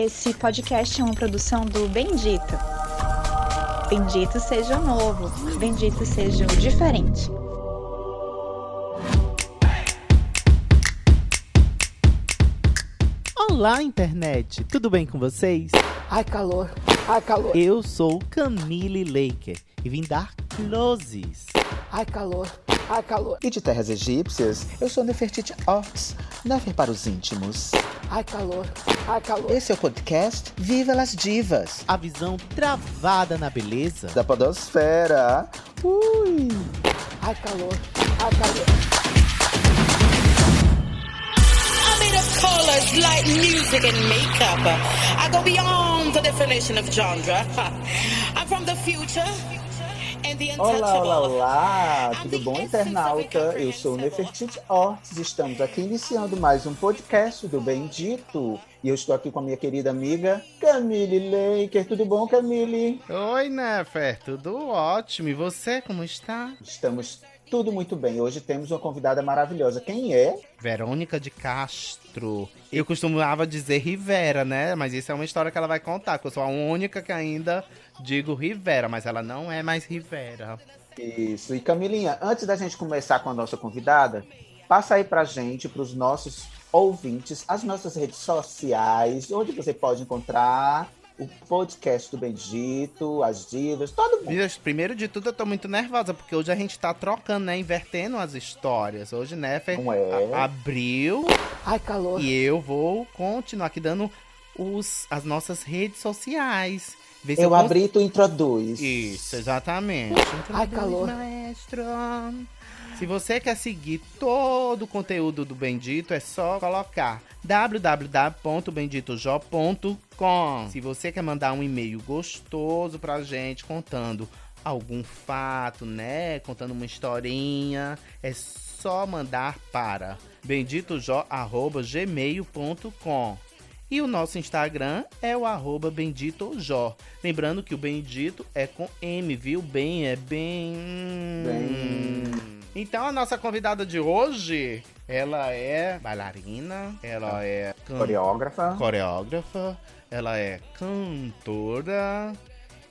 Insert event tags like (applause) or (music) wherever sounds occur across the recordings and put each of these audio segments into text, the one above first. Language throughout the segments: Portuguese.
Esse podcast é uma produção do Bendito. Bendito seja o novo, bendito seja o diferente. Olá, internet! Tudo bem com vocês? Ai, calor! Ai, calor! Eu sou Camille Laker e vim dar closes. Ai, calor! Ai, calor! E de terras egípcias, eu sou Nefertiti Orts, Nefer para os íntimos. Ai, calor! Ai, calor! Esse é o podcast Viva las Divas, A visão travada na beleza. da podosfera. Ui! Ai, calor! Ai, calor! Colors, light music, and makeup. I go beyond the definition of genre. (laughs) I'm from the future. The Olá, olá, olá! Tudo bom, internauta? Eu sou. Nefertiti Orts. Estamos aqui iniciando mais um podcast do Bendito. E eu estou aqui com a minha querida amiga Camille Laker. Tudo bom, Camille? Oi, Nefer, tudo ótimo. E você, como está? Estamos tudo muito bem. Hoje temos uma convidada maravilhosa. Quem é? Verônica de Castro. Eu costumava dizer Rivera, né? Mas isso é uma história que ela vai contar, que eu sou a única que ainda digo Rivera, mas ela não é mais Rivera. Isso. E Camilinha, antes da gente começar com a nossa convidada, passa aí pra gente, pros nossos ouvintes, as nossas redes sociais, onde você pode encontrar o podcast do Bendito, as divas, todo mundo. Primeiro de tudo, eu tô muito nervosa, porque hoje a gente tá trocando, né? Invertendo as histórias. Hoje, Nefer Não é? abriu Ai, calor! e eu vou continuar aqui dando os, as nossas redes sociais. Ver Eu cons- abri e tu introduz. Isso, exatamente. Ai, Introduz, calor. Maestro. Se você quer seguir todo o conteúdo do Bendito, é só colocar www.benditojo.com. Se você quer mandar um e-mail gostoso pra gente contando algum fato, né, contando uma historinha, é só mandar para benditojo@gmail.com. E o nosso Instagram é o arroba benditojó. Lembrando que o bendito é com M, viu? Bem é bem. Bem. Então a nossa convidada de hoje, ela é bailarina, ela é can- Coreógrafa. coreógrafa, ela é cantora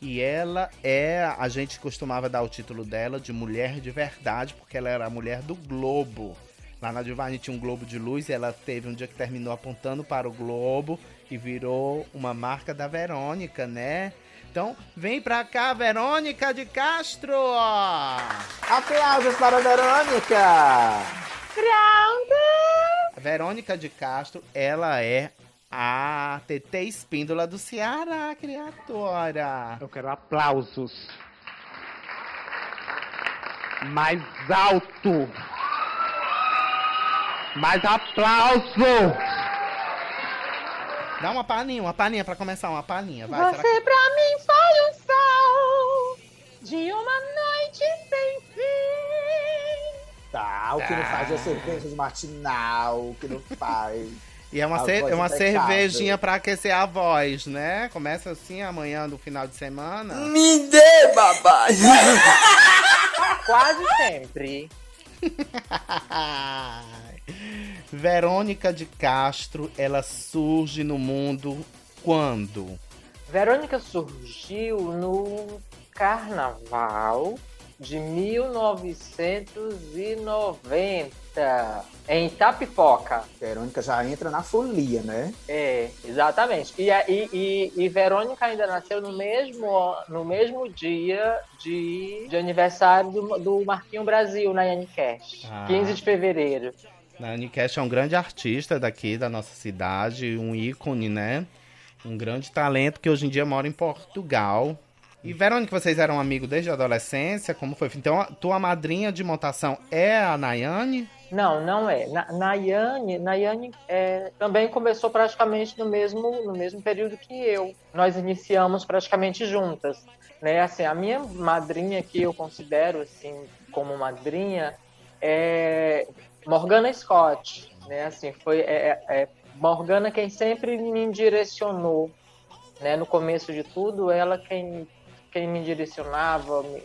e ela é, a gente costumava dar o título dela de mulher de verdade, porque ela era a mulher do globo. Lá na Divine tinha um globo de luz e ela teve um dia que terminou apontando para o globo e virou uma marca da Verônica, né? Então, vem pra cá, Verônica de Castro! Aplausos para a Verônica! A Verônica de Castro, ela é a TT Espíndola do Ceará, criatura. Eu quero aplausos. Mais alto. Mais aplauso. Dá uma palhinha, uma palhinha pra começar, uma palhinha. Vai, Você pra mim de uma noite sem fim. Tá, o que não faz é cerveja de matinal, o que não faz. (laughs) E é uma, cer- voz é uma cervejinha pra aquecer a voz, né? Começa assim amanhã do final de semana. Me dê, babá! (laughs) Quase sempre. (laughs) Verônica de Castro, ela surge no mundo quando? Verônica surgiu no carnaval de 1990 em Itapipoca. Verônica já entra na folia, né? É, exatamente. E, a- e, e, e Verônica ainda nasceu no mesmo, no mesmo dia de, de aniversário do, do Marquinho Brasil, na Cash. Ah. 15 de fevereiro. Nani Cash é um grande artista daqui da nossa cidade, um ícone, né? Um grande talento que hoje em dia mora em Portugal. E Verônica, vocês eram amigos desde a adolescência? Como foi? Então, a tua madrinha de montação é a Nayane? Não, não é. Na, Nayane, Nayane é, também começou praticamente no mesmo, no mesmo período que eu. Nós iniciamos praticamente juntas. Né? Assim, a minha madrinha que eu considero assim como madrinha é Morgana Scott. Né? Assim, foi é, é- é Morgana quem sempre me direcionou. Né? No começo de tudo, ela quem, quem me direcionava, me,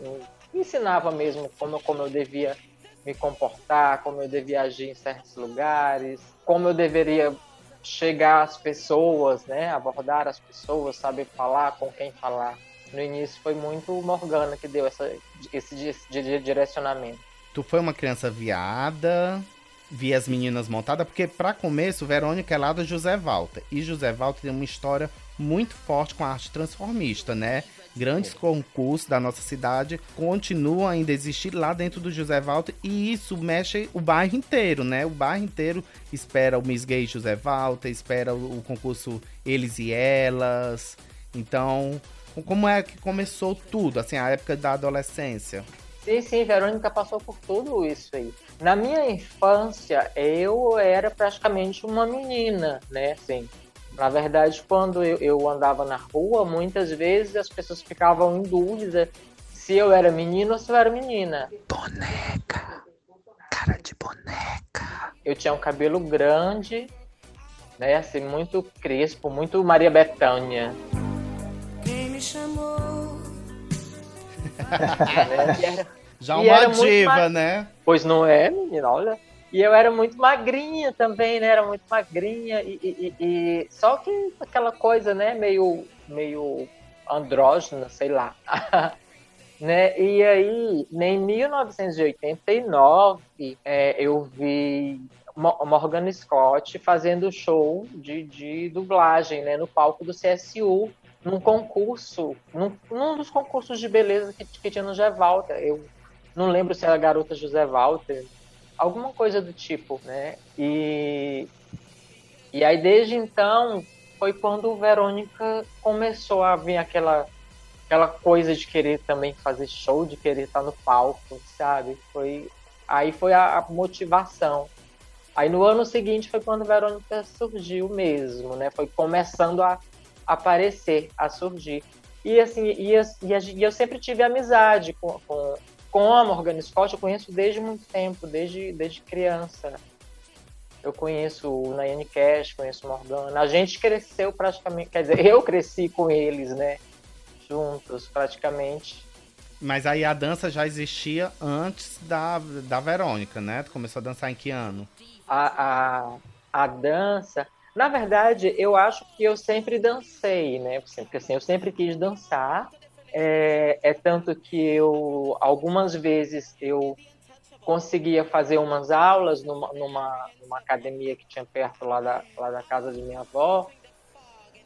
me ensinava mesmo como, como eu devia me comportar, como eu devia agir em certos lugares, como eu deveria chegar às pessoas, né? Abordar as pessoas, saber falar, com quem falar. No início foi muito Morgana que deu essa, esse, esse direcionamento. Tu foi uma criança viada, via as meninas montadas, porque para começo, Verônica é lá do José Walter. E José Walter tem uma história muito forte com a arte transformista, né? Grandes concursos da nossa cidade continuam ainda a existir lá dentro do José Walter e isso mexe o bairro inteiro, né? O bairro inteiro espera o Miss Gay José Walter, espera o, concurso Eles e Elas. Então, como é que começou tudo, assim, a época da adolescência? Sim, sim, Verônica passou por tudo isso aí. Na minha infância, eu era praticamente uma menina, né, assim. Na verdade, quando eu, eu andava na rua, muitas vezes as pessoas ficavam em dúvida se eu era menino ou se eu era menina. Boneca. Cara de boneca. Eu tinha um cabelo grande, né, assim, muito crespo, muito Maria Bethânia. Quem me chamou? (laughs) né? Já uma diva, né? Pois não é, menina, olha. E eu era muito magrinha também, né? Era muito magrinha. E, e, e... Só que aquela coisa, né? Meio, meio andrógena, sei lá. (laughs) né? E aí, em 1989, é, eu vi Morgan Scott fazendo show de, de dublagem né? no palco do CSU num concurso, num, num dos concursos de beleza que, que tinha no José Walter. Eu não lembro se era garota José Walter, alguma coisa do tipo, né? E, e aí desde então foi quando Verônica começou a vir aquela aquela coisa de querer também fazer show, de querer estar no palco, sabe? Foi aí foi a, a motivação. Aí no ano seguinte foi quando Verônica surgiu mesmo, né? Foi começando a aparecer, a surgir. E assim, e, e, e eu sempre tive amizade com, com, com a Morgan Scott, eu conheço desde muito tempo, desde, desde criança. Eu conheço o Nayane Cash, conheço o Morgana. A gente cresceu praticamente, quer dizer, eu cresci com eles, né? Juntos, praticamente. Mas aí a dança já existia antes da, da Verônica, né? Tu começou a dançar em que ano? A, a, a dança, na verdade, eu acho que eu sempre dancei, né? Porque assim, eu sempre quis dançar. É, é tanto que eu, algumas vezes, eu conseguia fazer umas aulas numa, numa, numa, academia que tinha perto lá da, lá da casa de minha avó.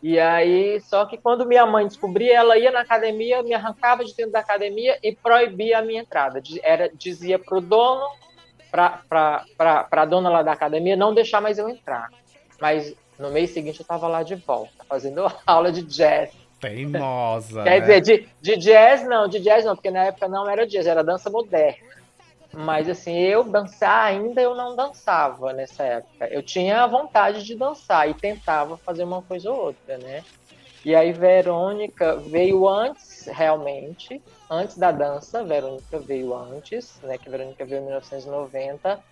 E aí, só que quando minha mãe descobria, ela ia na academia, me arrancava de dentro da academia e proibia a minha entrada. Era, dizia pro dono, para a dona lá da academia, não deixar mais eu entrar. Mas no mês seguinte eu estava lá de volta, fazendo (laughs) aula de jazz. Teimosa. Quer né? dizer, de, de jazz não, de jazz não, porque na época não era jazz, era dança moderna. Mas assim, eu dançar ainda eu não dançava nessa época. Eu tinha a vontade de dançar e tentava fazer uma coisa ou outra, né? E aí Verônica veio antes, realmente, antes da dança, Verônica veio antes, né? Que Verônica veio em 1990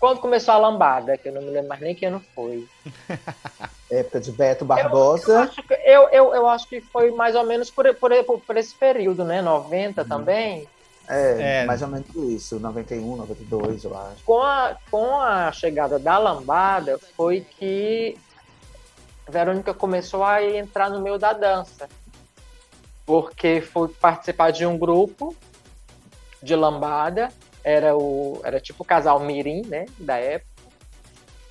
quando começou a lambada, que eu não me lembro mais nem que ano foi. (laughs) Época de Beto Barbosa. Eu, eu, acho, que, eu, eu, eu acho que foi mais ou menos por, por, por esse período, né? 90 hum. também. É, é, mais ou menos isso, 91, 92, eu acho. Com a, com a chegada da lambada, foi que a Verônica começou a entrar no meio da dança. Porque foi participar de um grupo de lambada era o era tipo o casal mirim, né, da época.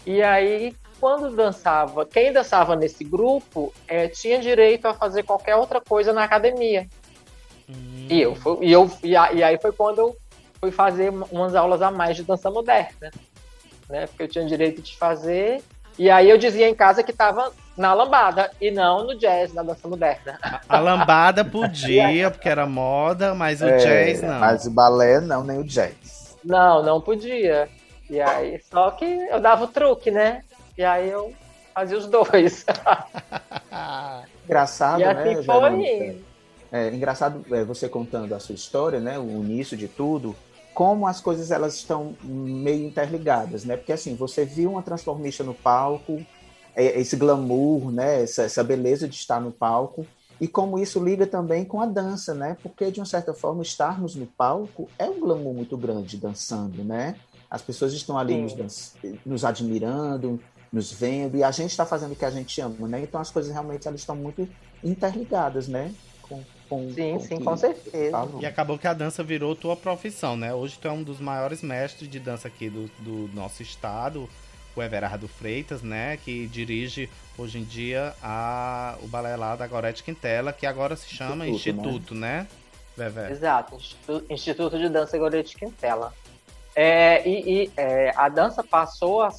E aí quando dançava, quem dançava nesse grupo é, tinha direito a fazer qualquer outra coisa na academia. Hum. E eu fui, e eu e, a, e aí foi quando eu fui fazer umas aulas a mais de dança moderna, né? Porque eu tinha direito de fazer. E aí eu dizia em casa que estava na lambada e não no jazz, na dança moderna. A lambada (laughs) podia, porque era moda, mas o é, jazz não. Mas o balé não, nem o jazz. Não, não podia. E aí, só que eu dava o truque, né? E aí eu fazia os dois. (laughs) engraçado, e assim né? Foi... É, engraçado é, você contando a sua história, né? O início de tudo como as coisas elas estão meio interligadas, né? Porque assim, você viu uma transformista no palco, é, esse glamour, né, essa, essa beleza de estar no palco, e como isso liga também com a dança, né? Porque de uma certa forma estarmos no palco é um glamour muito grande dançando, né? As pessoas estão ali nos, nos, admirando, nos vendo e a gente está fazendo o que a gente ama, né? Então as coisas realmente elas estão muito interligadas, né? Com, com, Sim, com sim, que com certeza. falam. E acabou que a dança virou tua profissão, né? Hoje tu é um dos maiores mestres de dança aqui do, do nosso estado, o Everardo Freitas, né? Que dirige hoje em dia a, o balé lá da Gorete Quintela, que agora se chama Instituto, Instituto, né? Vevé? Exato, Instituto, Instituto de Dança Gorete Quintela. É, e e, é, a dança passou a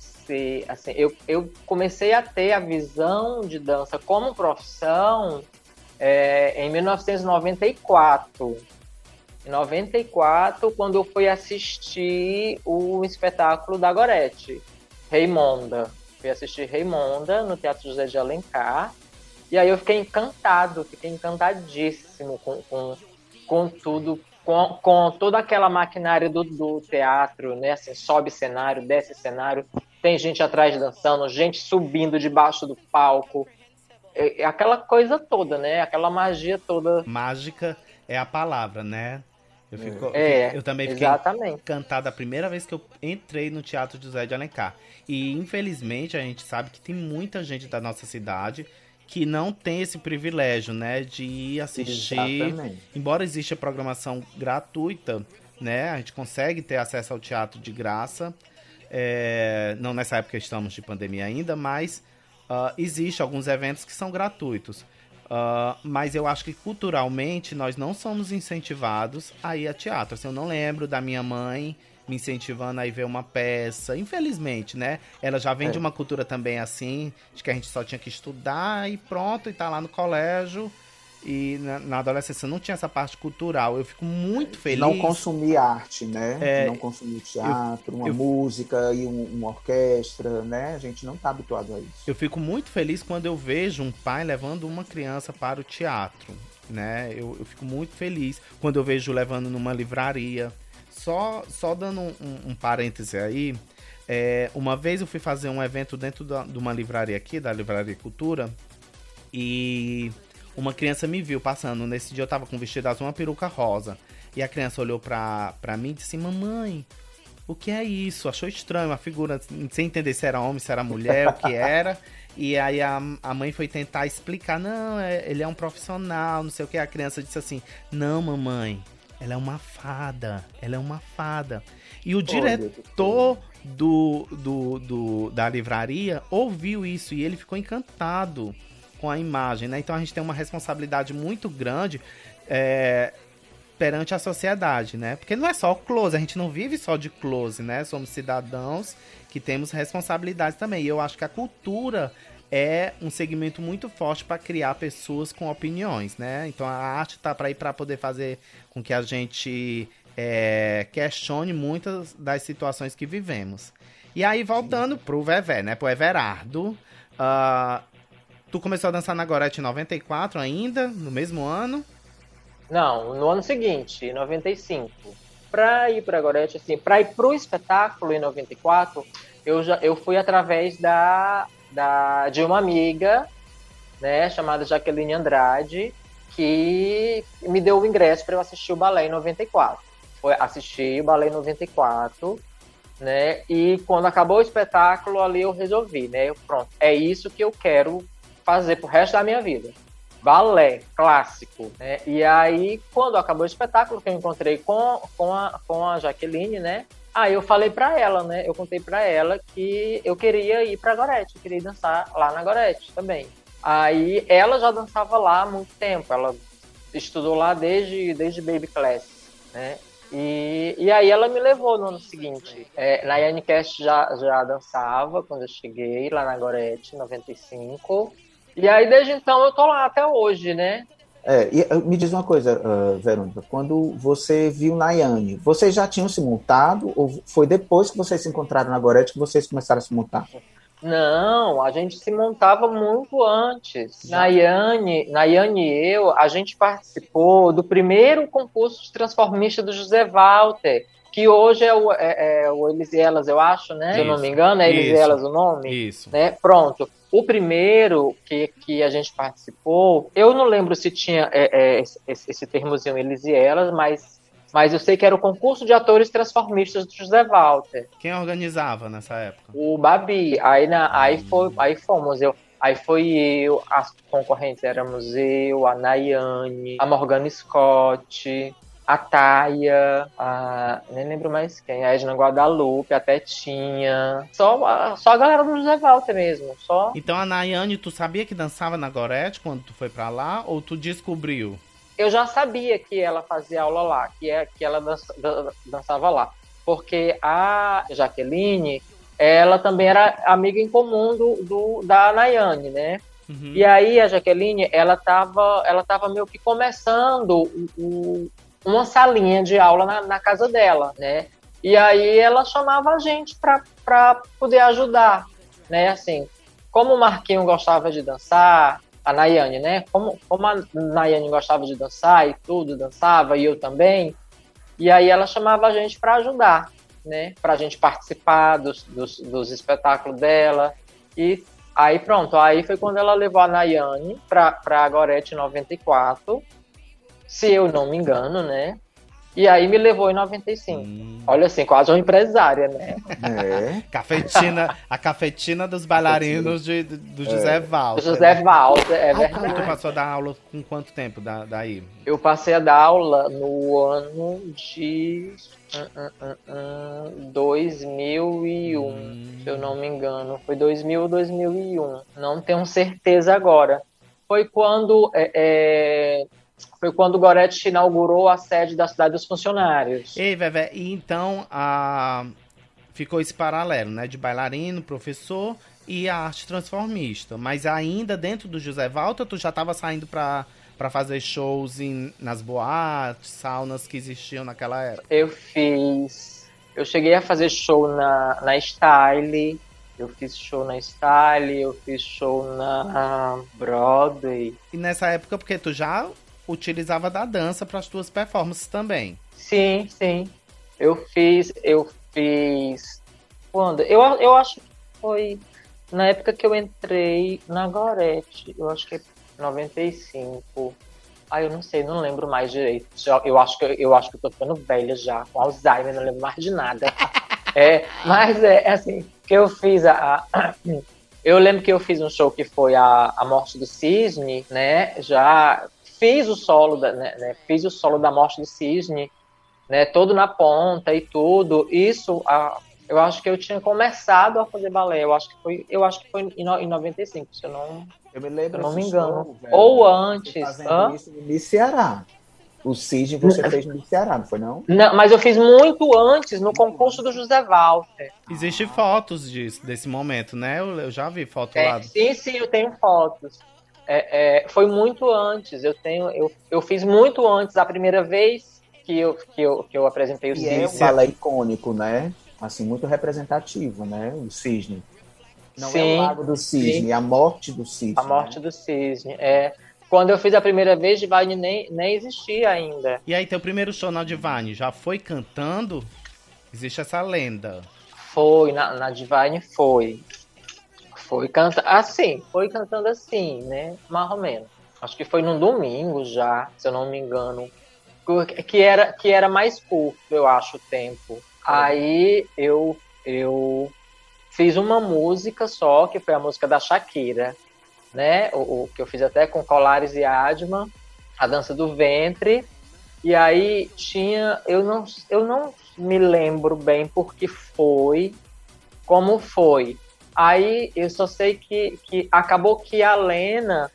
assim, eu, eu comecei a ter a visão de dança como profissão é, em 1994. Em 94, quando eu fui assistir o espetáculo da Gorete, Raimonda. Fui assistir Raimonda no Teatro José de Alencar. E aí eu fiquei encantado, fiquei encantadíssimo com, com, com tudo, com, com toda aquela maquinária do, do teatro, né? Assim, sobe cenário, desce cenário, tem gente atrás dançando, gente subindo debaixo do palco. É, é aquela coisa toda, né? Aquela magia toda. Mágica é a palavra, né? Eu, fico, É, eu também fiquei Exatamente. encantado a primeira vez que eu entrei no Teatro José de Alencar. E infelizmente a gente sabe que tem muita gente da nossa cidade que não tem esse privilégio, né, de ir assistir. Exatamente. Embora exista programação gratuita, né, a gente consegue ter acesso ao teatro de graça. É, não nessa época estamos de pandemia ainda, mas ah, existe alguns eventos que são gratuitos. Ah, mas eu acho que culturalmente nós não somos incentivados a ir a teatro. Assim, eu não lembro da minha mãe me incentivando a ir ver uma peça. Infelizmente, né? Ela já vem É. de uma cultura também assim, de que a gente só tinha que estudar e pronto, e tá lá no colégio. E na, na adolescência não tinha essa parte cultural. Eu fico muito feliz. Não consumir arte, né? É, não consumir teatro, uma eu- música e um- uma orquestra, né? A gente não tá habituado a isso. Eu fico muito feliz quando eu vejo um pai levando uma criança para o teatro, né? Eu, eu fico muito feliz quando eu vejo levando numa livraria. Só, só dando um, um, um parêntese aí, é, uma vez eu fui fazer um evento dentro da- de uma livraria aqui, da Livraria Cultura, e uma criança me viu passando. Nesse dia eu tava com um vestido azul uma peruca rosa. E a criança olhou pra, pra mim e disse assim, mamãe, o que é isso? Achou estranho a figura, sem entender se era homem, se era mulher, o que era. E aí a, a mãe foi tentar explicar, não, é- ele é um profissional, não sei o que. A criança disse assim, não, mamãe, ela é uma fada, ela é uma fada. E o diretor do, do, do- da livraria ouviu isso e ele ficou encantado com a imagem, né? Então a gente tem uma responsabilidade muito grande é, perante a sociedade, né? Porque não é só o close, a gente não vive só de close, né? Somos cidadãos que temos responsabilidades também. E eu acho que a cultura é um segmento muito forte para criar pessoas com opiniões, né? Então a arte tá para ir para poder fazer com que a gente é, questione muitas das situações que vivemos. E aí voltando pro Vevé, né? Pro Everardo, ah, tu começou a dançar na Gorete em 94 ainda, no mesmo ano? Não, no ano seguinte, em 95. Pra ir pra Gorete, assim, pra ir pro espetáculo em 94, eu, já, eu fui através da, da, de uma amiga, né, chamada Jaqueline Andrade, que me deu o ingresso para eu assistir o balé em 94. Foi assistir o balé em 94, né, e quando acabou o espetáculo, ali eu resolvi, né, eu, pronto, é isso que eu quero fazer pro resto da minha vida balé clássico, né? E aí, quando acabou o espetáculo, que eu encontrei com, com, a, com a Jaqueline, né? Aí eu falei pra ela, né? Eu contei pra ela que eu queria ir pra Gorete, eu queria dançar lá na Gorete também. Aí ela já dançava lá há muito tempo, ela estudou lá desde, desde Baby Class, né? E, e aí ela me levou no ano seguinte. É, na Yanicast já, já dançava quando eu cheguei lá na Gorete, em 95. E aí, desde então, eu tô lá até hoje, né? É, e uh, me diz uma coisa, uh, Verônica, quando você viu Nayane, vocês já tinham se montado ou foi depois que vocês se encontraram na Gorete que vocês começaram a se montar? Não, a gente se montava muito antes. Nayane, Nayane e eu, a gente participou do primeiro concurso de transformista do José Walter, que hoje é o, é, é o Elis e Elas, eu acho, né? Se eu não Isso, me engano, é Elis e isso. Elas o nome. Isso. né? Pronto. O primeiro que, que a gente participou, eu não lembro se tinha é, é, esse, esse termozinho eles e elas, mas Mas eu sei que era o concurso de atores transformistas do José Walter. Quem organizava nessa época? O Babi. Aí, na, aí, foi, aí fomos. Eu, aí foi eu, as concorrentes éramos eu, a Nayane, a Morgana Scott, a Taia, a, nem lembro mais quem, a Edna Guadalupe, a Tetinha. Só, a- só a galera do José Walter mesmo. Só. Então a Nayane, tu sabia que dançava na Gorete quando tu foi pra lá? Ou tu descobriu? eu já sabia que ela fazia aula lá, que, é, que ela dança- dan- dançava lá. Porque a Jaqueline, ela também era amiga em comum do, do- da Nayane, né? Uhum. E aí a Jaqueline, ela tava, ela tava meio que começando o- o- uma salinha de aula na, na casa dela, né? E aí ela chamava a gente para poder ajudar, né? Assim, como o Marquinho gostava de dançar, a Nayane, né? Como, como a Nayane gostava de dançar e tudo, dançava, e eu também, e aí ela chamava a gente para ajudar, né? Para a gente participar dos, dos, dos espetáculos dela. E aí pronto, aí foi quando ela levou a Nayane para a Gorete 94, se eu não me engano, né? E aí me levou em 95. Hum. Olha assim, quase uma empresária, né? É. (laughs) Cafetina, a cafetina dos bailarinos de, do José Walter. O José né? Walter, é tu verdade. passou a dar aula com quanto tempo da, daí? Eu passei a dar aula no ano de hum, hum, hum, 2001, Hum. se eu não me engano. Foi 2000 ou 2001. Não tenho certeza agora. Foi quando é, é, foi quando o Goretti inaugurou a sede da cidade dos funcionários. Ei, Vevé, e então a... ficou esse paralelo, né? De bailarino, professor e a arte transformista. Mas ainda dentro do José Walter, tu já estava saindo pra, pra fazer shows em, nas boates, saunas que existiam naquela época. Eu fiz. Eu cheguei a fazer show na, na Style. Eu fiz show na Style, eu fiz show na Broadway. E nessa época, porque tu já utilizava da dança para as tuas performances também. Sim, sim. Eu fiz, eu fiz. Quando? Eu, eu acho que foi na época que eu entrei na Gorete. Eu acho que é 95. Ah, eu não sei, não lembro mais direito. Eu acho que eu acho que eu tô ficando velha já, com Alzheimer, não lembro mais de nada. (laughs) É, mas é é assim, que eu fiz a, a- eu lembro que eu fiz um show que foi a, a Morte do Cisne, né? Já fiz o solo da, né, né, fiz o solo da Morte do Cisne, né? Todo na ponta e tudo. Isso, a, eu acho que eu tinha começado a fazer balé. Eu acho que foi, eu acho que foi em, no- em 95, se eu não, Eu me se lembro eu não me engano. show, velho. Ou antes. Fazendo hã? isso no Ceará. O Cisne você fez no Miss Ceará, não foi não? Não, mas eu fiz muito antes no concurso do José Walter. Existem fotos disso, desse momento, né? Eu, eu já vi foto É, lá. sim, sim, eu tenho fotos. É, é, foi muito antes. Eu tenho, eu, eu fiz muito antes. A primeira vez que eu, que eu, que eu apresentei o E é um Cisne. balé icônico, né? Assim, muito representativo, né? O Cisne. Não é Sim, o Lago do Cisne, sim. é a morte do Cisne. A morte né? do Cisne. É, quando eu fiz a primeira vez, Divine nem, nem existia ainda. E aí, teu primeiro show na Divine já foi cantando? Existe essa lenda. Foi, na, na Divine foi. Foi cantando. Assim, foi cantando assim, né? Mais ou menos. Acho que foi num domingo já, se eu não me engano. Que era, que era mais curto, eu acho, o tempo. Aí eu, eu fiz uma música só, que foi a música da Shakira, né? O, o que eu fiz até com Colares e Adma, a dança do ventre. E aí tinha, eu não, eu não me lembro bem porque foi, como foi. Aí eu só sei que, que acabou que a Lena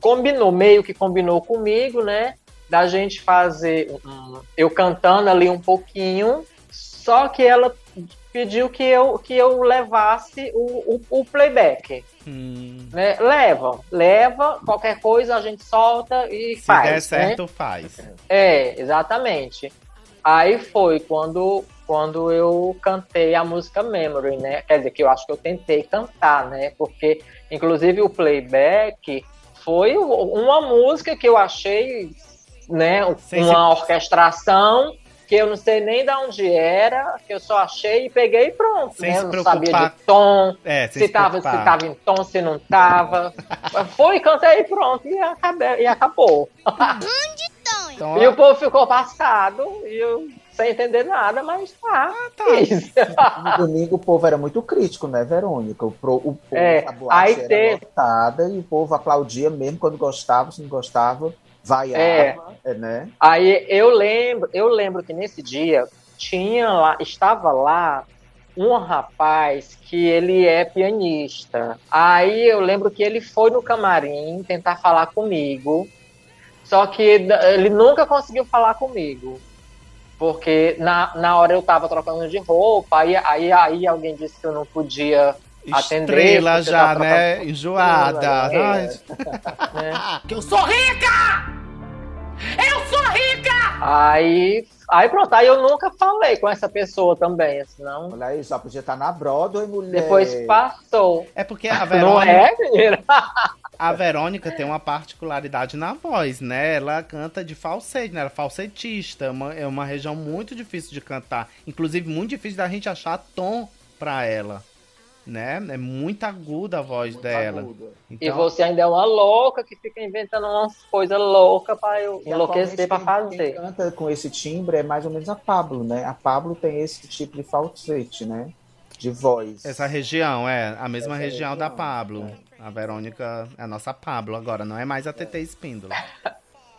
combinou, meio que combinou comigo, né? Da gente fazer um- eu cantando ali um pouquinho, só que ela pediu que eu, que eu levasse o, o, o playback. Hum, Né? Leva, leva, qualquer coisa a gente solta e se faz. der né? certo, faz. É, exatamente. Aí foi quando, quando eu cantei a música Memory, né? Quer dizer, que eu acho que eu tentei cantar, né? Porque, inclusive, o playback foi uma música que eu achei, né? Uma orquestração que eu não sei nem de onde era, que eu só achei e peguei e pronto, Sem né? se Eu não sabia de tom, É, sem se se tava, se preocupar. tava em tom, se não tava. (laughs) Foi, cantei e pronto, e, acabei, e acabou. (laughs) Então, E o povo ficou passado e eu sem entender nada, mas tá. tá. Isso. No domingo o povo era muito crítico, né, Verônica? O, pro- o povo, É, a boate era teve- lotada e o povo aplaudia mesmo quando gostava, se não gostava, vaiava, É. é, né? Aí eu lembro, eu lembro que nesse dia tinha lá, estava lá um rapaz que ele é pianista. Aí eu lembro que ele foi no camarim tentar falar comigo, só que ele nunca conseguiu falar comigo. Porque na, na hora eu tava trocando de roupa, aí, aí, aí alguém disse que eu não podia atender. Estrela já, né? Enjoada. É. Né? (laughs) Que eu sou rica! Eu sou rica! Aí, aí pronto, aí eu nunca falei com essa pessoa também, assim, não. Olha aí, só podia estar na Broadway, mulher. Depois passou. É porque a Não Verônica, é, menina? A Verônica tem uma particularidade na voz, né? Ela canta de falsete, né? Ela é falsetista. É uma, é uma região muito difícil de cantar. Inclusive, muito difícil da gente achar tom pra ela. Né? É muito aguda a voz Muito dela. aguda. E Então, você ainda é uma louca que fica inventando umas coisas loucas pra eu E enlouquecer pra fazer. Quem canta com esse timbre é mais ou menos a Pablo, né? A Pablo tem esse tipo de falsete, né? De voz. essa região é a mesma Essa região da região, Pablo. A Verônica é a nossa Pablo agora, não é mais a TT Espíndola.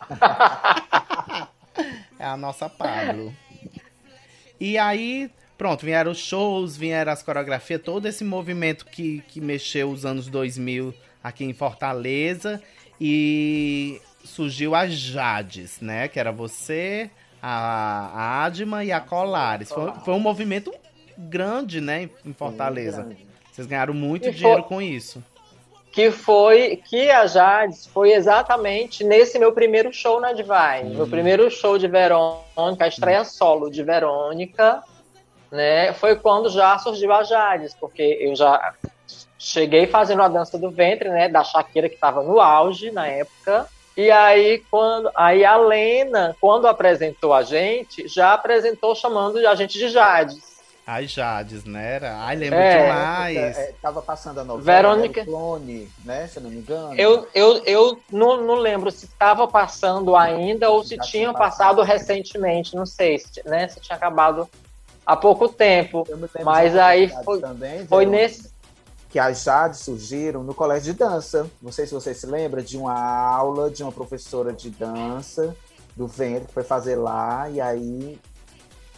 (laughs) é a nossa Pablo. E aí, pronto, vieram os shows, vieram as coreografias, todo esse movimento que, que mexeu os anos 2000 aqui em Fortaleza. E surgiu a Jades, né? Que era você, a, a Adma e a Colares. Foi, foi um movimento grande, né? Em Fortaleza. Vocês ganharam muito E dinheiro foi- com isso. Que foi que a Jades foi exatamente nesse meu primeiro show na Divine. Meu primeiro show de Verônica, a estreia solo de Verônica, né? Foi quando já surgiu a Jades, porque eu já cheguei fazendo a dança do ventre, né? Da Shakira que estava no auge na época. E aí, quando aí a Lena, quando apresentou a gente, já apresentou chamando a gente de Jades. Ai, Jades, né? Era- Ai, lembro É, demais. É, tava passando a novela, Verônica- era o clone, né? Se eu não me engano. Eu, eu, eu não, não lembro se estava passando ainda ou se Já tinha passado passado. recentemente, não sei, se, né, se tinha acabado há pouco tempo. Mas aí foi- também, Foi nesse. que as Jades surgiram no colégio de dança. Não sei se você se lembra de uma aula de uma professora de dança do ventre que foi fazer lá e aí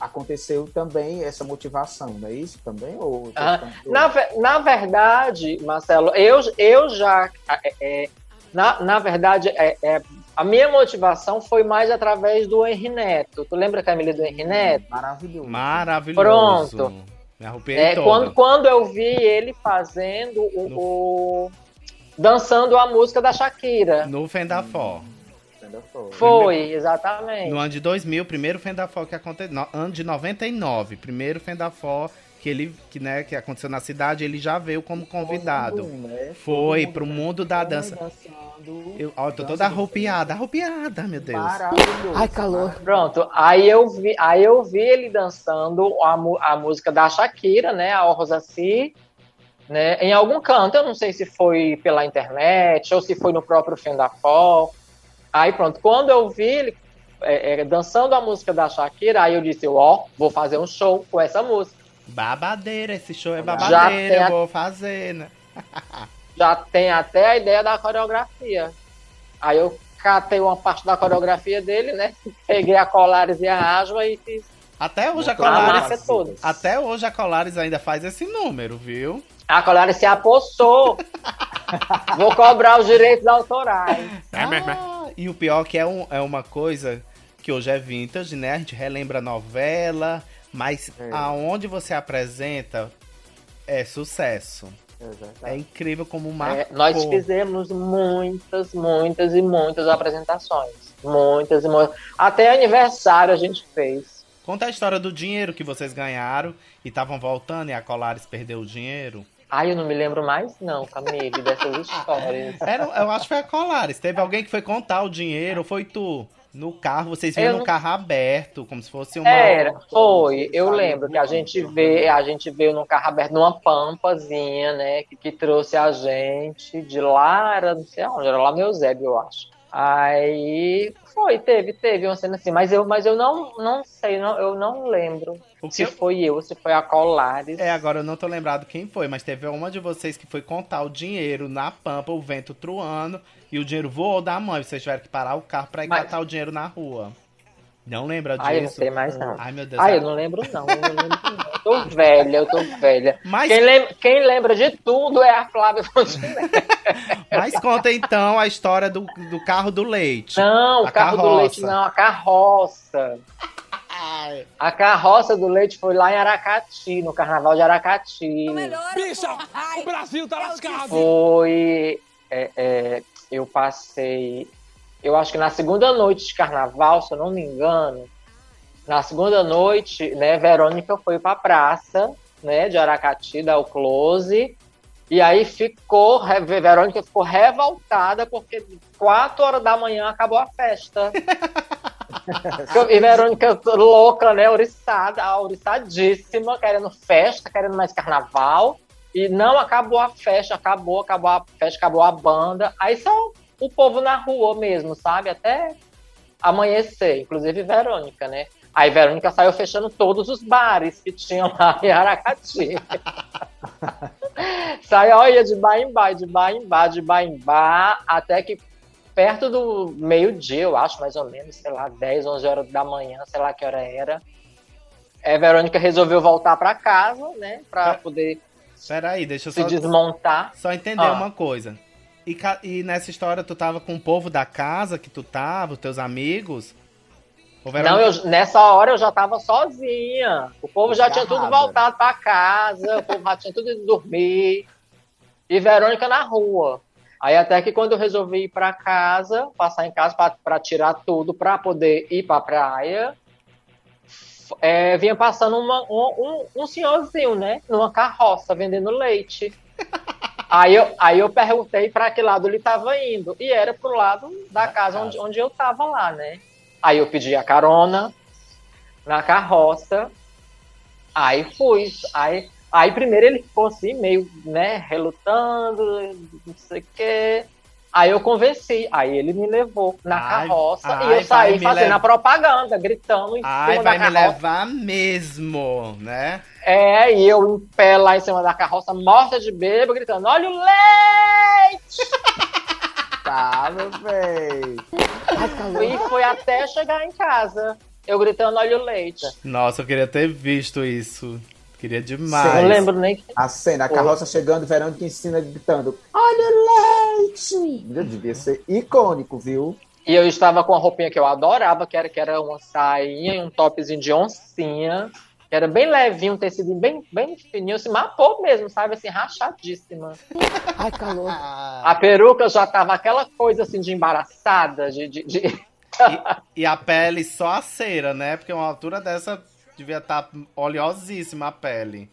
aconteceu também essa motivação, não é isso também? Ou Ah, Na, na verdade, Marcelo, eu, eu já. é, é, na, na verdade, é, é, a minha motivação foi mais através do Henri Neto. Tu lembra, Camila, do Henri Neto? Maravilhoso. Maravilhoso. Pronto. Me arrupiei É, toda. quando, quando eu vi ele fazendo o, o- dançando a música da Shakira. No Fendafó. Foi. Foi, exatamente. No ano de 2000, primeiro Fendafó que aconteceu. No, ano de 99, primeiro Fendafó que ele que, né, que aconteceu na cidade, ele já veio como convidado. Mundo, né? Foi pro mundo mundo da dança. Eu, ó, eu tô toda arrupiada, arrupiada, meu Deus. Ai, calor. Pronto, aí eu vi, aí eu vi ele dançando a, mu- a música da Shakira, né, a Rosaci, né, em algum canto, eu não sei se foi pela internet ou se foi no próprio Fendafó. Aí pronto, quando eu vi ele é, é, dançando a música da Shakira, aí eu disse, ó, vou fazer um show com essa música. Babadeira, esse show é Já babadeira, a- eu vou fazer, né? (laughs) Já tem até a ideia da coreografia. Aí eu catei uma parte da coreografia dele, né, (laughs) peguei a Colares e a Asma e fiz Até hoje a Colares, até hoje a Colares ainda faz esse número, viu? A Colares se apossou. (laughs) Vou cobrar os direitos autorais. Ah, e o pior que é, um- é uma coisa que hoje é vintage, né? A gente relembra a novela, mas É. aonde você apresenta é sucesso. É incrível como marcou. É, nós fizemos muitas, muitas e muitas apresentações. Muitas e muitas. Até aniversário a gente fez. Conta a história do dinheiro que vocês ganharam e estavam voltando e a Colares perdeu o dinheiro. Ai, eu não me lembro mais, não, Camille, dessas histórias. (laughs) Era, eu acho que foi a Colares. Teve alguém que foi contar o dinheiro, foi tu? No carro, vocês viram no não- carro aberto, como se fosse uma. Era, foi. Eu lembro que a gente vê, a gente veio num carro aberto, numa pampazinha, né? Que, que trouxe a gente de lá, era não sei aonde, era lá meu Zé, eu acho. Aí foi, teve, teve uma cena assim, mas eu, mas eu não, não sei, não, eu não lembro O se eu- foi eu, se foi a Colares. É, agora eu não tô lembrado quem foi, mas teve uma de vocês que foi contar o dinheiro na pampa, o vento truando, e o dinheiro voou da mão. E vocês tiveram que parar o carro pra ir Mas- catar o dinheiro na rua. Não lembra disso? Ai, eu não sei mais não. Ai, meu Deus. Ai, eu não lembro não, eu não lembro não. Eu tô velha, eu tô velha. Mas, Quem lembra, quem lembra de tudo é a Flávia (laughs) Fontenelle. mas conta então a história do, do carro do leite. Não, o carro do carroça. leite não, a carroça. A carroça do leite foi lá em Aracati, no carnaval de Aracati. Bicha, o Brasil tá lascado. Foi. é, é, eu passei. Eu acho que na segunda noite de carnaval, se eu não me engano, na segunda noite, né, Verônica foi pra praça, né, de Aracati, dar o close. E aí ficou, Verônica ficou revoltada porque quatro horas da manhã acabou a festa. (laughs) e Verônica louca, né, ouriçada, ouriçadíssima, querendo festa, querendo mais carnaval. E não acabou a festa, acabou, acabou a festa, acabou a banda. Aí só o povo na rua mesmo, sabe? Até amanhecer, inclusive Verônica, né? Aí Verônica saiu fechando todos os bares que tinham lá em Aracati. (laughs) Saiu, olha, de bar em bar, de bar em bar, de bar em bar, até que perto do meio-dia, eu acho, mais ou menos, sei lá, 10, 11 horas da manhã, sei lá que hora era. É, Verônica resolveu voltar para casa, né, para poder Peraí, deixa eu se só, desmontar. só entender Ah. uma coisa. E, e nessa história, tu tava com o povo da casa que tu tava, os teus amigos? Não, eu, nessa hora eu já tava sozinha. O povo já tinha tudo voltado para casa, o povo já tinha tudo ido dormir. E Verônica na rua. Aí até que quando eu resolvi ir para casa, passar em casa para tirar tudo para poder ir para praia, é, vinha passando uma- um, um, um senhorzinho, né, numa carroça vendendo leite. Aí eu, aí eu perguntei para que lado ele estava indo e era pro lado da casa onde, onde eu tava lá, né? Aí eu pedi a carona na carroça. Aí fui. Aí, aí primeiro ele ficou assim, meio, né, relutando, não sei o quê. Aí eu convenci. Aí ele me levou na Ai, carroça ai, e eu vai saí me fazendo lev- a propaganda, gritando em Ai, cima vai da me carroça. levar mesmo, né? É, e eu em pé lá em cima da carroça, morta de bêbado, gritando: Olha o leite! (laughs) Tá, meu bem. Ai, calor. E foi até chegar em casa. Eu gritando: Olha o leite. Nossa, eu queria ter visto isso. Queria Não demais. lembro nem que. A cena, a carroça chegando, Verônica em cima gritando: Olha o leite! Devia ser icônico, viu? E eu estava com a roupinha que eu adorava, que era, que era uma sainha e um topzinho de oncinha. Que era bem levinho, um tecido bem, bem fininho, se mapou mesmo, sabe? Assim, rachadíssima. (laughs) Ai, calor. A peruca já tava aquela coisa assim de embaraçada, de. de, de- E a pele só a cera, né? Porque uma altura dessa devia estar oleosíssima a pele.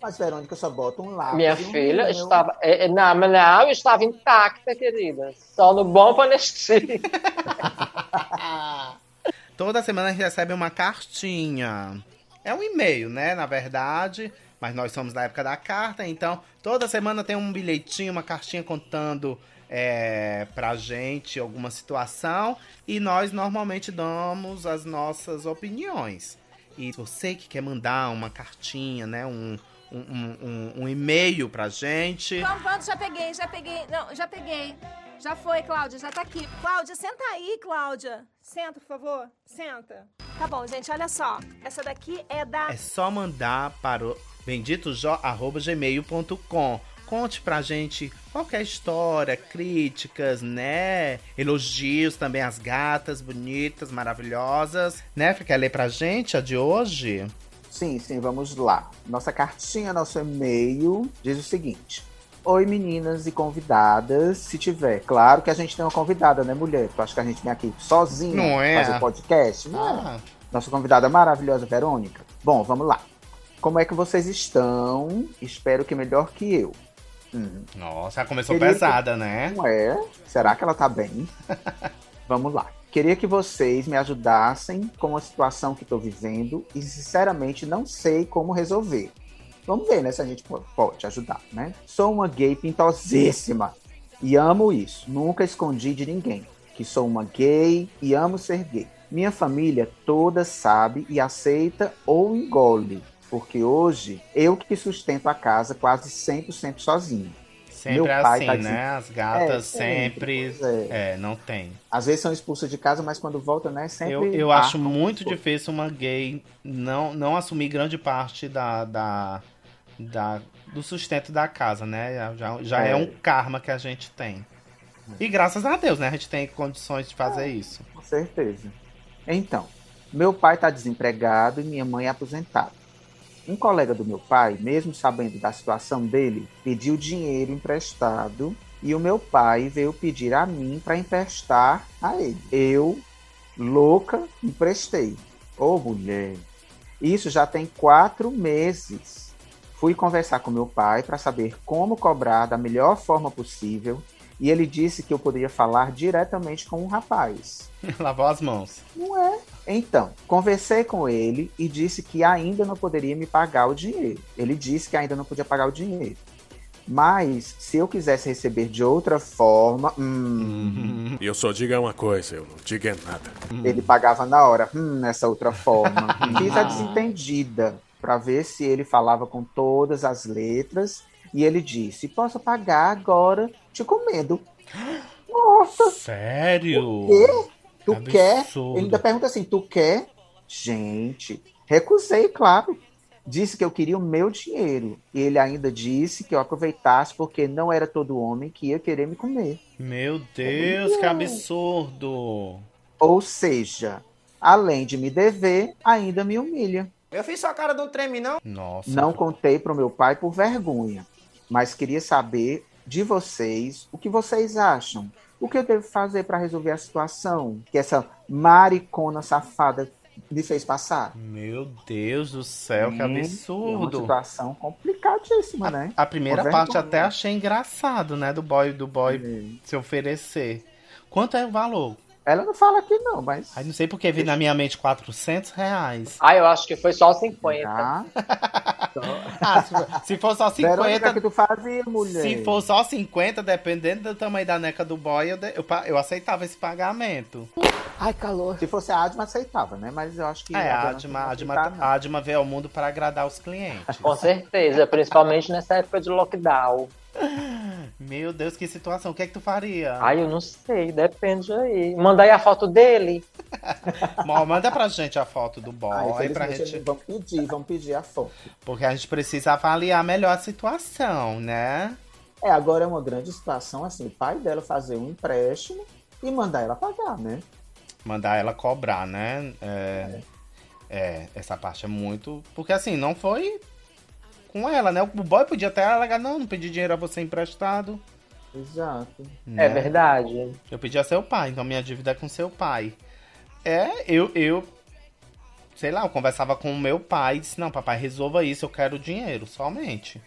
Mas Verônica só bota um lápis. Minha um filha estava. é, é, Não, não, estava intacta, querida. Só no bom panestir. (laughs) Toda semana a gente recebe uma cartinha. É um e-mail, né? Na verdade. Mas nós somos da época da carta, então toda semana tem um bilhetinho, uma cartinha contando é, pra gente alguma situação. E nós normalmente damos as nossas opiniões. E você que quer mandar uma cartinha, né? Um, um, um, um- um e-mail pra gente. Pronto, pronto, já peguei, já peguei. Não, já peguei. Já foi, Cláudia, já tá aqui. Cláudia, senta aí, Cláudia. Senta, por favor. Senta. Tá bom, gente, olha só. Essa daqui é da. É só mandar para o benditojo.gmail.com. Conte pra gente qualquer história, críticas, né? Elogios também às gatas bonitas, maravilhosas. Né? Quer ler pra gente a de hoje? Sim, sim, vamos lá. Nossa cartinha, nosso e-mail diz o seguinte: Oi, meninas e convidadas. Se tiver, claro que a gente tem uma convidada, né, mulher? Tu acha que a gente vem aqui sozinha Não é? fazer podcast? Não. é. Ah, Nossa convidada maravilhosa, Verônica. Bom, vamos lá. Como é que vocês estão? Espero que melhor que eu. Hum, nossa, começou Querido. pesada, né? não é? Será que ela tá bem? (laughs) Vamos lá. Queria que vocês me ajudassem com a situação que estou vivendo e, sinceramente, não sei como resolver. Vamos ver, né, se a gente po- pode ajudar, né? Sou uma gay pintosíssima e amo isso. Nunca escondi de ninguém. que sou uma gay e amo ser gay. Minha família toda sabe e aceita ou engole, porque hoje eu que sustento a casa quase 100% sozinho. Sempre Meu é pai assim, tá né? dizendo- As gatas É, sempre. sempre, pois É, não tem. Às vezes são expulsas de casa, mas quando voltam, né, sempre Eu, eu acho muito difícil uma gay não, não assumir grande parte da, da, da- do sustento da casa, né? Já, já é. É. um karma que a gente tem. E graças a Deus, né? A gente tem condições de fazer isso. Com certeza. Então, meu pai está desempregado e minha mãe é aposentada. Um colega do meu pai, mesmo sabendo da situação dele, pediu dinheiro emprestado e o meu pai veio pedir a mim para emprestar a ele. Eu, louca, emprestei. Ô mulher, isso já tem quatro meses. Fui conversar com meu pai para saber como cobrar da melhor forma possível e ele disse que eu poderia falar diretamente com o rapaz. (laughs) Lavou as mãos. Não é? Então, conversei com ele e disse que ainda não poderia me pagar o dinheiro. Ele disse que ainda não podia pagar o dinheiro. Mas, se eu quisesse receber de outra forma, hum, (laughs) E eu só digo uma coisa, eu não digo é nada. (laughs) ele pagava na hora. Hum, nessa outra forma. Fiz a desentendida para ver se ele falava com todas as letras. E ele disse: Posso pagar agora te comendo. Nossa, Sério? quê? Tu Absurdo. quer? Ele ainda pergunta assim: Tu quer? Gente, recusei, claro. Disse que eu queria o meu dinheiro. E ele ainda disse que eu aproveitasse porque não era todo homem que ia querer me comer. Meu Deus, que absurdo. Ou seja, além de me dever, ainda me humilha. Eu fiz sua cara de um treme, não? Nossa. Não contei pro meu pai por vergonha, mas queria saber de vocês o que vocês acham. O que eu devo fazer para resolver a situação que essa maricona safada me fez passar? Meu Deus do céu, que Hum, É uma absurdo. situação complicadíssima, né? A primeira parte vergonha. até achei engraçado, né? Do boy do boy se oferecer. Quanto é o valor? Ela não fala aqui não, mas... Ai, não sei porque vi na minha mente 400 reais. Ah, eu acho que foi só 50. Tá? (laughs) (laughs) Ah, se, for só Verônica, 50. que tu fazia, mulher? Se for só 50, dependendo do tamanho da neca do boy, eu, de- eu, eu aceitava esse pagamento. Ai, calor. Se fosse a Adma, aceitava, né? Mas eu acho que... É, a Adma, a Adma, a Adma veio ao mundo para agradar os clientes. Com certeza, principalmente nessa época de lockdown. (laughs) Meu Deus, que situação. O que é que tu faria? Ai, eu não sei, depende aí. Manda aí a foto dele. (laughs) Mo- Manda pra gente a foto do boy, Ah, pra gente, Vamos pedir, vamos pedir a foto. porque a gente precisa avaliar melhor a situação, né? É, agora é uma grande situação, assim, o pai dela fazer um empréstimo e mandar ela pagar, né? Mandar ela cobrar, né? É, é, essa parte é muito. Porque assim, não foi com ela, né? O boy podia até alegar, não, não pedi dinheiro a você emprestado. Exato. né? É verdade. Eu pedi a seu pai, então minha dívida é com seu pai. É, eu, eu sei lá, eu conversava com o meu pai e disse, não, papai, resolva isso, eu quero dinheiro, somente.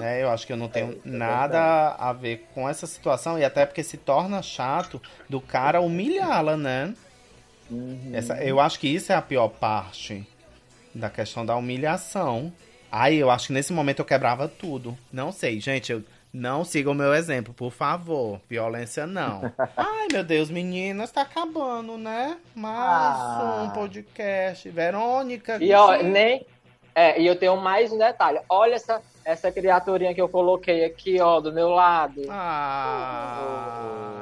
Né, eu acho que eu não tenho é nada a ver com essa situação, e até porque se torna chato do cara humilhá-la, né? Uhum. Essa, eu acho que isso é a pior parte da questão da humilhação. Aí eu acho que nesse momento eu quebrava tudo. Não sei, gente, eu não siga o meu exemplo, por favor. Violência não. (laughs) Ai, meu Deus, meninas, tá acabando, né? Mais Ah. um podcast. Verônica. E ó, nem. É, e eu tenho mais um detalhe. Olha essa, essa criaturinha que eu coloquei aqui, ó, do meu lado. Ah,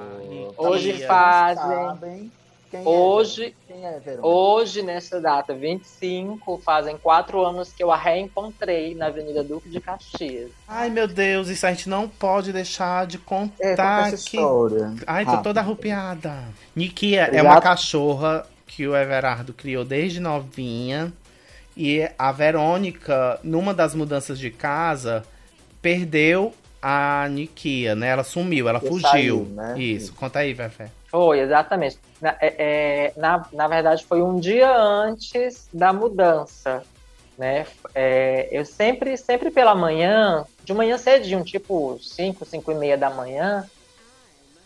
Hoje fazem. Quem Hoje, é, quem é, Verônica? hoje, nessa data 25, fazem quatro anos que eu a reencontrei na Avenida Duque de Caxias. Ai, meu Deus, isso a gente não pode deixar de É, conta contar essa que história. Ai, tô toda arrupiada. Nikia é Obrigado. uma cachorra que o Everardo criou desde novinha. E a Verônica, numa das mudanças de casa, perdeu a Nikia, né? Ela sumiu, ela Porque fugiu. saiu, né? Isso, conta aí, Fefé. Foi, exatamente. Na, é- é, na, na verdade, foi um dia antes da mudança. Né? É, eu sempre, sempre pela manhã, de manhã cedinho, tipo 5, 5 e meia da manhã,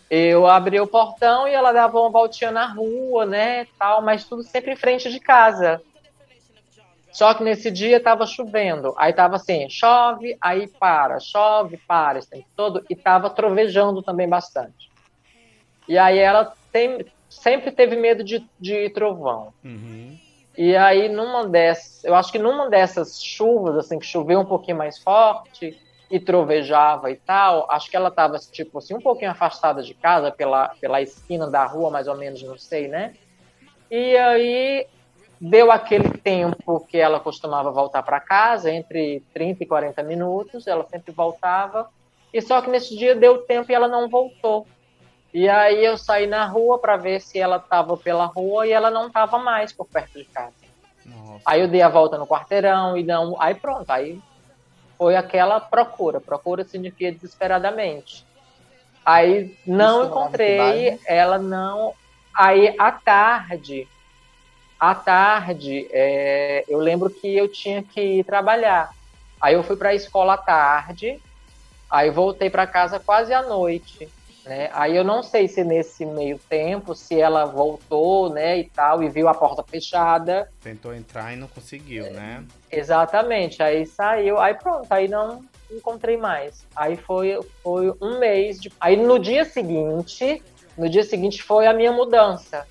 eu abri o portão e ela dava uma voltinha na rua, né, tal, mas tudo sempre em frente de casa. Só que nesse dia tava chovendo. Aí tava assim, chove, aí para, chove, para, esse tempo todo, e tava trovejando também bastante. E aí ela tem, sempre teve medo de, de trovão. Uhum. E aí, numa dessas, eu acho que numa dessas chuvas, assim, que choveu um pouquinho mais forte e trovejava e tal, acho que ela estava, tipo assim, um pouquinho afastada de casa, pela, pela esquina da rua, mais ou menos, não sei, né? E aí, deu aquele tempo que ela costumava voltar para casa, entre 30 e 40 minutos, ela sempre voltava, e só que nesse dia deu tempo e ela não voltou. E aí eu saí na rua para ver se ela estava pela rua e ela não estava mais por perto de casa. Nossa. Aí eu dei a volta no quarteirão e não, aí pronto, aí foi aquela procura, procura significa desesperadamente. Aí não Isso encontrei, bairro? ela não. Aí à tarde, à tarde, é, eu lembro que eu tinha que ir trabalhar. Aí eu fui para a escola à tarde, aí voltei para casa quase à noite. Né? Aí eu não sei se nesse meio tempo, se ela voltou, né, e tal, e viu a porta fechada. Tentou entrar e não conseguiu, né? Exatamente. Aí saiu, aí pronto, aí não encontrei mais. Aí foi, foi um mês. De... Aí no dia seguinte, no dia seguinte foi a minha mudança.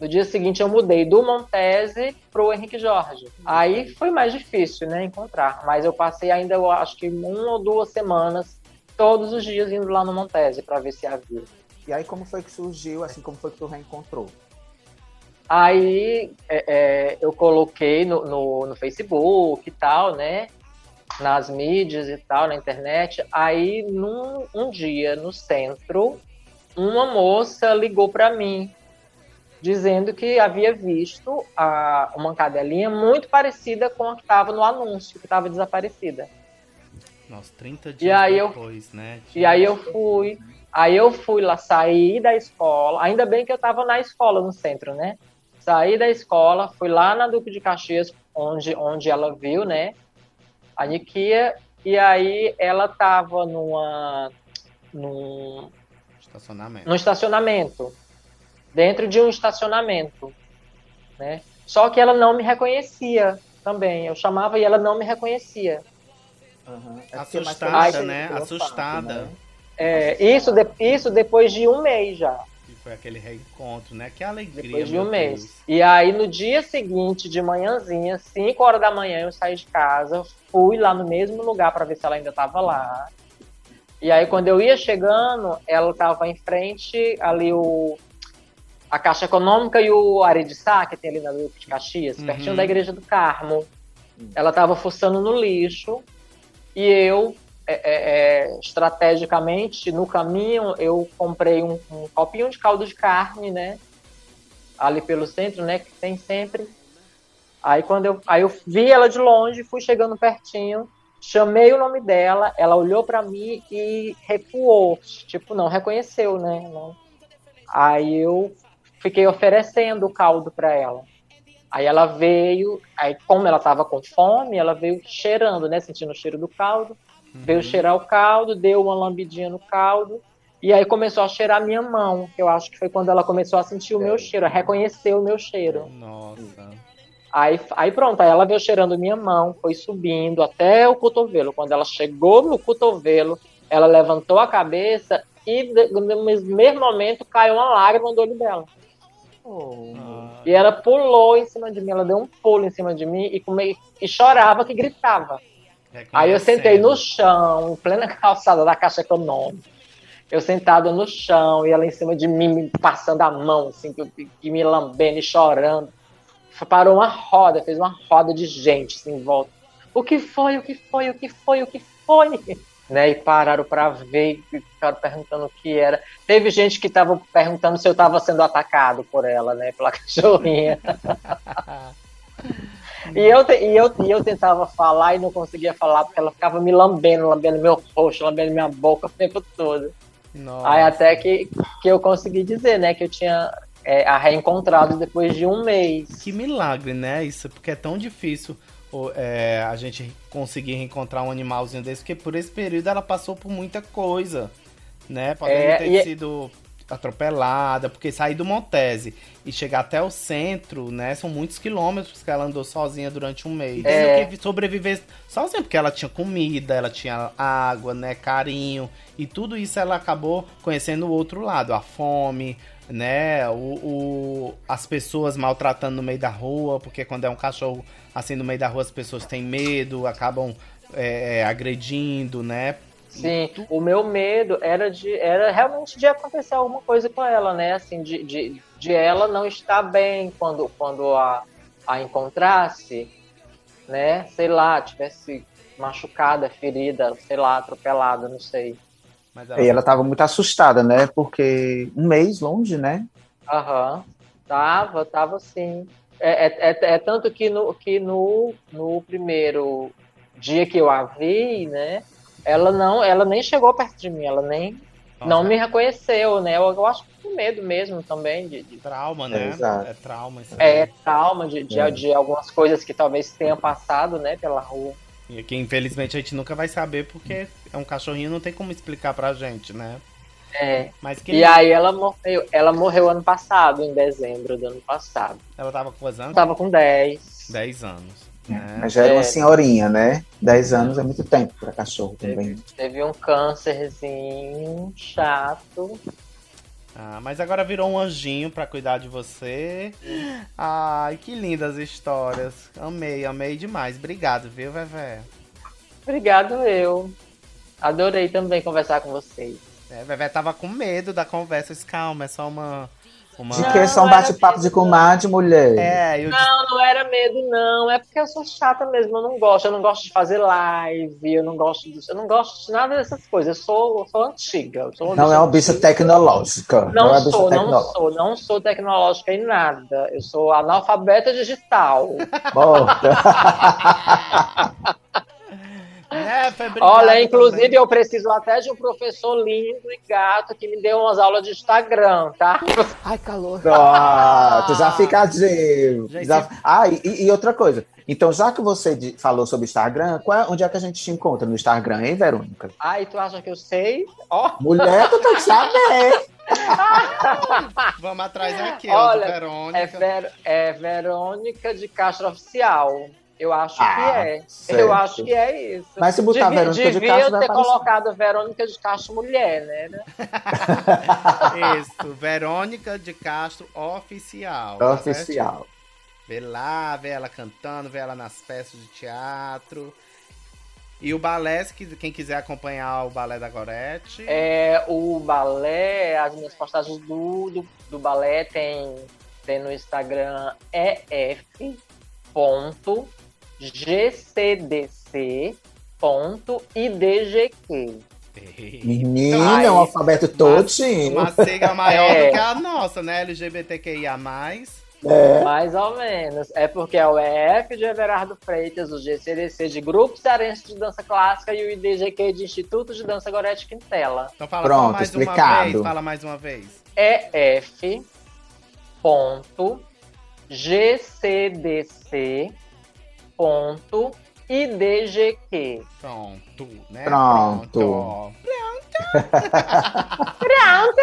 No dia seguinte eu mudei do Montese pro Henrique Jorge. Aí foi mais difícil, né, encontrar. Mas eu passei ainda, eu acho que uma ou duas semanas, todos os dias indo lá no Montese para ver se havia. E aí, como foi que surgiu, assim, como foi que tu reencontrou? Aí é, é, eu coloquei no, no, no Facebook e tal, né? Nas mídias e tal, na internet. Aí, num um dia, no centro, uma moça ligou para mim, dizendo que havia visto a, uma cadelinha muito parecida com a que estava no anúncio, que estava desaparecida. Nossa, 30 dias E aí eu- depois, né? E aí eu fui, aí eu fui lá, saí da escola, ainda bem que eu estava na escola no centro, né? Saí da escola, fui lá na Duque de Caxias, onde, onde ela viu, né? A Nikia, e aí ela estava numa, num, Estacionamento. num estacionamento, dentro de um estacionamento, né? Só que ela não me reconhecia também. Eu chamava e ela não me reconhecia. É mais Assustada, conhecido né? Assustada. né? É, isso, de- isso depois de um mês já. E foi aquele reencontro, né? Que alegria, Depois de um mês. Deus. E aí, no dia seguinte, de manhãzinha, 5 horas da manhã, eu saí de casa, fui lá no mesmo lugar para ver se ela ainda estava lá. E aí, quando eu ia chegando, ela estava em frente, ali o a Caixa Econômica e o Aredissá, que tem ali na Duque de Caxias, Uhum. pertinho da Igreja do Carmo. Ela estava fuçando no lixo e eu, é, é, é, estrategicamente, no caminho, eu comprei um, um copinho de caldo de carne, né? Ali pelo centro, né? Que tem sempre. Aí quando eu, aí eu vi ela de longe, fui chegando pertinho, chamei o nome dela, ela olhou para mim e recuou, tipo, não reconheceu, né? Aí eu fiquei oferecendo o caldo para ela. Aí ela veio, aí como ela estava com fome, ela veio cheirando, né? Sentindo o cheiro do caldo. Veio cheirar o caldo, deu uma lambidinha no caldo. E aí começou a cheirar a minha mão, que eu acho que foi quando ela começou a sentir o meu cheiro, a reconhecer o meu cheiro. Nossa. Aí, aí pronto, aí ela veio cheirando minha mão, foi subindo até o cotovelo. Quando ela chegou no cotovelo, ela levantou a cabeça e no mesmo momento caiu uma lágrima do olho dela. Ah, E ela pulou em cima de mim, ela deu um pulo em cima de mim e, come, e chorava que gritava. Aí eu sentei no chão, em plena calçada da Caixa Econômica. Eu sentada no chão e ela em cima de mim, me passando a mão, assim, que- e me lambendo e chorando. Parou uma roda, fez uma roda de gente assim, em volta. O que foi, o que foi, o que foi, o que foi? Né? E pararam para ver e ficaram perguntando o que era. Teve gente que estava perguntando se eu estava sendo atacado por ela, né? Pela (laughs) cachorrinha. E eu, e, eu, e eu tentava falar e não conseguia falar, porque ela ficava me lambendo, lambendo meu rosto, lambendo minha boca o tempo todo. Nossa. Aí até que, que eu consegui dizer, né, que eu tinha é, a reencontrado depois de um mês. Que milagre, né? Isso, porque é tão difícil é, a gente conseguir reencontrar um animalzinho desse, porque por esse período ela passou por muita coisa, né? Podendo É, ter e- sido atropelada, porque sair do Montese e chegar até o centro, né, são muitos quilômetros que ela andou sozinha durante um mês. É. Tendo que sobreviver sozinha, porque ela tinha comida, ela tinha água, né, carinho, e tudo isso ela acabou conhecendo o outro lado, a fome, né, o, o- as pessoas maltratando no meio da rua, porque quando é um cachorro assim no meio da rua as pessoas têm medo, acabam é, é, agredindo, né, Sim, o meu medo era de era realmente de acontecer alguma coisa com ela, né? Assim, de, de, de ela não estar bem quando, quando a, a encontrasse, né? Sei lá, tivesse machucada, ferida, sei lá, atropelada, não sei. Mas E ela tava muito assustada, né? Porque um mês longe, né? Aham, tava, tava sim. É, é, é, é tanto que, no, que no, no primeiro dia que eu a vi, né? Ela não, ela nem chegou perto de mim, ela nem não me reconheceu, né? Eu, eu acho que com medo mesmo também de, de- trauma, né? É, exato. É trauma isso é trauma de, de, É. de algumas coisas que talvez tenha passado, né, pela rua. E que infelizmente a gente nunca vai saber porque é um cachorrinho, não tem como explicar pra gente, né? É. Mas que E aí ela morreu, ela morreu ano passado, em dezembro do ano passado. ela tava com quantos anos? Tava com 10. 10 anos. Né? Mas já era uma É. senhorinha, né? 10 anos é muito tempo pra cachorro também. Teve um câncerzinho chato. Ah, mas agora virou um anjinho pra cuidar de você. Ai, que lindas histórias. Amei, amei demais. Obrigado, viu, Vevé? Obrigado, eu. Adorei também conversar com vocês. É, Vevé tava com medo da conversa. Eu disse, Calma, é só uma. Uma... De que é só um bate-papo de comadre, mulher? É, eu Não, não era medo, não. É porque eu sou chata mesmo. Eu não gosto. Eu não gosto de fazer live. Eu não gosto disso. Eu não gosto de nada dessas coisas. Eu sou, eu sou antiga. Eu sou Não é uma bicha tecnológica. Não, é uma bicha sou, não sou, não sou tecnológica em nada. Eu sou analfabeta digital. Morta. (laughs) obrigado Olha, inclusive também. eu preciso até de um professor lindo e gato que me dê umas aulas de Instagram, tá? Ai, calor. Pronto, já fica de. Já Já... Ah, e, e outra coisa. Então, já que você falou sobre Instagram, qual é- onde é que a gente te encontra no Instagram, hein, Verônica? Ai, tu acha que eu sei? Ó, Mulher, tu tem que saber. (laughs) Vamos atrás aqui, ó, Olha, do Verônica. é, Ver- é Verônica de Castro Oficial. Eu acho Ah, que é. certo. Eu acho que é isso. Mas se botar Devia, Verônica de devia Castro, vai ter aparecer. colocado Verônica de Castro Mulher, né? (laughs) Isso, Verônica de Castro Oficial. tá? Oficial. Vê lá, vê ela cantando, vê ela nas peças de teatro. E o balé, quem quiser acompanhar o balé da Gorete. É, o balé, as minhas postagens do, do, do balé tem, tem no Instagram ef.gcdc.idgq. Menina, Ai, é um alfabeto todinho. Uma sigla maior É. do que a (laughs) nossa, né? LGBTQIA. É. Mais ou menos. É porque é o EF de Everardo Freitas, o GCDC de Grupo Cearense de Dança Clássica e o IDGQ de Instituto de Dança Gorete Quintela. Então fala Pronto, só mais uma explicado. vez. Fala mais uma vez. EF ponto GCDC ponto IDGQ. Pronto, né? Pronto. Pronto!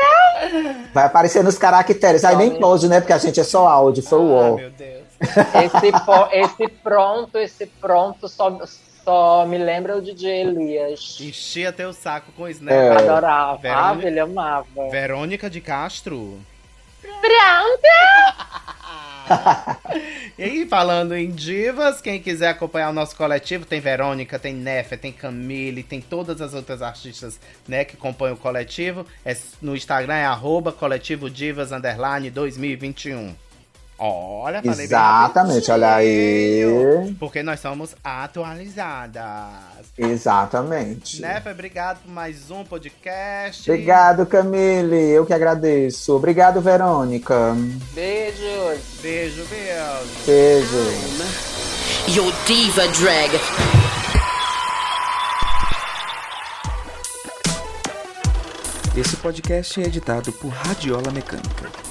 Vai aparecer nos caracteres. Aí nem pode, né? Porque a gente é só áudio, foi o Ah, meu Deus. Esse, po- esse pronto, esse pronto só, só me lembra o DJ Elias. Enchia teu saco com isso, É. né? Adorava. Verônica- Ah, ele amava. Verônica de Castro. Pronto! (laughs) E falando em divas, quem quiser acompanhar o nosso coletivo, tem Verônica, tem Nefa, tem Camille, tem todas as outras artistas né, que compõem o coletivo. É, no Instagram é arroba coletivo divas underline 2021. Olha, falei bem Exatamente, olha aí. Porque nós somos atualizadas. Exatamente. Nefa, obrigado por mais um podcast. Obrigado, Camille. Eu que agradeço. Obrigado, Verônica. Beijos. Beijo, beijo. Beijo. Your diva drag. Esse podcast é editado por Radiola Mecânica.